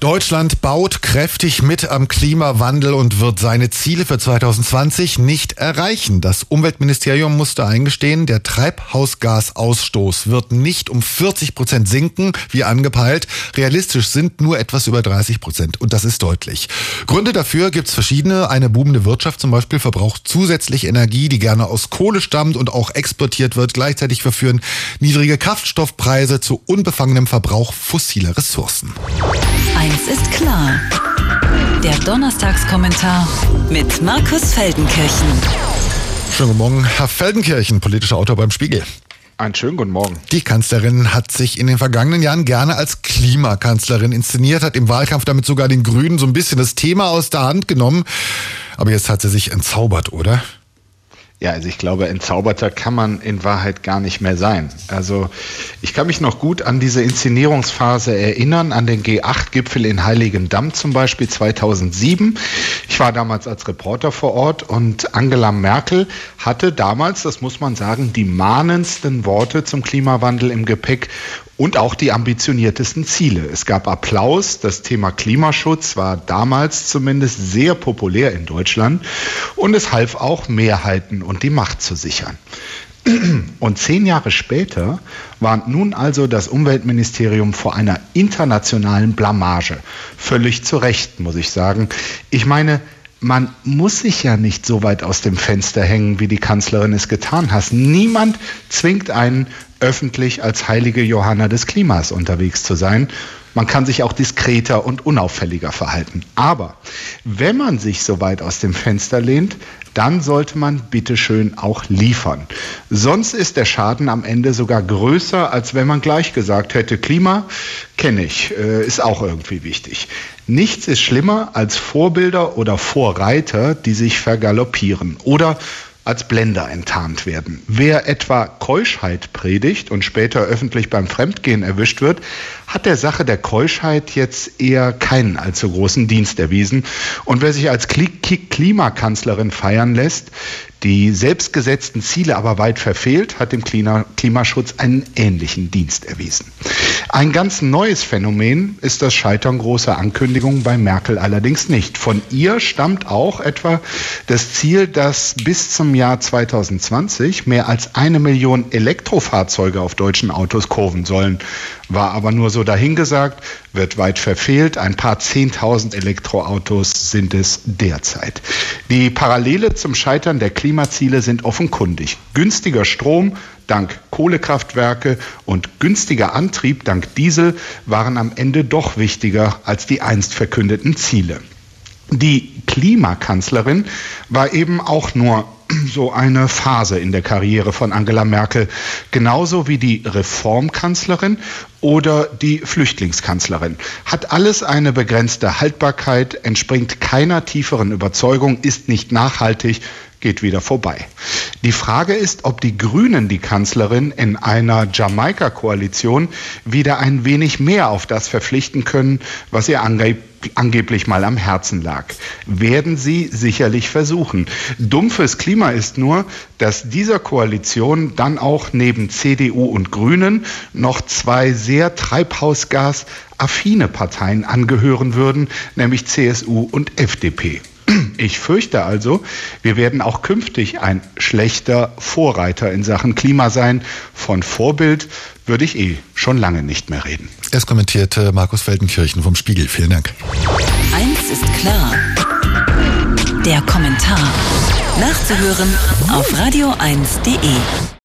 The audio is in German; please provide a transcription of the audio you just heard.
Deutschland baut kräftig mit am Klimawandel und wird seine Ziele für 2020 nicht erreichen. Das Umweltministerium musste eingestehen, der Treibhausgasausstoß wird nicht um 40 Prozent sinken, wie angepeilt. Realistisch sind nur etwas über 30 Prozent und das ist deutlich. Gründe dafür gibt's verschiedene. Eine boomende Wirtschaft zum Beispiel verbraucht zusätzlich Energie, die gerne aus Kohle stammt und auch exportiert wird. Gleichzeitig verführen niedrige Kraftstoffpreise zu unbefangenem Verbrauch fossiler Ressourcen. Eins ist klar. Der Donnerstagskommentar mit Markus Feldenkirchen. Schönen guten Morgen, Herr Feldenkirchen, politischer Autor beim Spiegel. Einen schönen guten Morgen. Die Kanzlerin hat sich in den vergangenen Jahren gerne als Klimakanzlerin inszeniert, hat im Wahlkampf damit sogar den Grünen so ein bisschen das Thema aus der Hand genommen. Aber jetzt hat sie sich entzaubert, oder? Ja, also ich glaube, entzauberter kann man in Wahrheit gar nicht mehr sein. Also ich kann mich noch gut an diese Inszenierungsphase erinnern, an den G8-Gipfel in Heiligendamm zum Beispiel 2007. Ich war damals als Reporter vor Ort und Angela Merkel hatte damals, das muss man sagen, die mahnendsten Worte zum Klimawandel im Gepäck und auch die ambitioniertesten Ziele. Es gab Applaus, das Thema Klimaschutz war damals zumindest sehr populär in Deutschland und es half auch Mehrheiten und die Macht zu sichern. Und zehn Jahre später warnt nun also das Umweltministerium vor einer internationalen Blamage. Völlig zu Recht, muss ich sagen. Ich meine, man muss sich ja nicht so weit aus dem Fenster hängen, wie die Kanzlerin es getan hat. Niemand zwingt einen öffentlich als heilige Johanna des Klimas unterwegs zu sein. Man kann sich auch diskreter und unauffälliger verhalten. Aber wenn man sich so weit aus dem Fenster lehnt, dann sollte man bitteschön auch liefern. Sonst ist der Schaden am Ende sogar größer, als wenn man gleich gesagt hätte, Klima kenne ich, äh, ist auch irgendwie wichtig. Nichts ist schlimmer als Vorbilder oder Vorreiter, die sich vergaloppieren oder als Blender enttarnt werden. Wer etwa Keuschheit predigt und später öffentlich beim Fremdgehen erwischt wird, hat der Sache der Keuschheit jetzt eher keinen allzu großen Dienst erwiesen. Und wer sich als Klimakanzlerin feiern lässt, die selbstgesetzten Ziele aber weit verfehlt, hat dem Klimaschutz einen ähnlichen Dienst erwiesen. Ein ganz neues Phänomen ist das Scheitern großer Ankündigungen bei Merkel allerdings nicht. Von ihr stammt auch etwa das Ziel, dass bis zum Jahr 2020 mehr als eine Million Elektrofahrzeuge auf deutschen Autos kurven sollen. War aber nur so dahingesagt, wird weit verfehlt. Ein paar Zehntausend Elektroautos sind es derzeit. Die Parallele zum Scheitern der Klimaziele sind offenkundig. Günstiger Strom dank Kohlekraftwerke und günstiger Antrieb dank Diesel waren am Ende doch wichtiger als die einst verkündeten Ziele. Die Klimakanzlerin war eben auch nur so eine Phase in der Karriere von Angela Merkel, genauso wie die Reformkanzlerin oder die Flüchtlingskanzlerin. Hat alles eine begrenzte Haltbarkeit, entspringt keiner tieferen Überzeugung, ist nicht nachhaltig, geht wieder vorbei. Die Frage ist, ob die Grünen die Kanzlerin in einer Jamaika-Koalition wieder ein wenig mehr auf das verpflichten können, was ihr angeblich angeblich mal am Herzen lag. Werden sie sicherlich versuchen. Dumpfes Klima ist nur, dass dieser Koalition dann auch neben CDU und Grünen noch zwei sehr treibhausgasaffine Parteien angehören würden, nämlich CSU und FDP. Ich fürchte also, wir werden auch künftig ein schlechter Vorreiter in Sachen Klima sein. Von Vorbild würde ich eh schon lange nicht mehr reden. Es kommentierte Markus Feldenkirchen vom Spiegel. Vielen Dank. Eins ist klar. Der Kommentar. Nachzuhören auf radio1.de.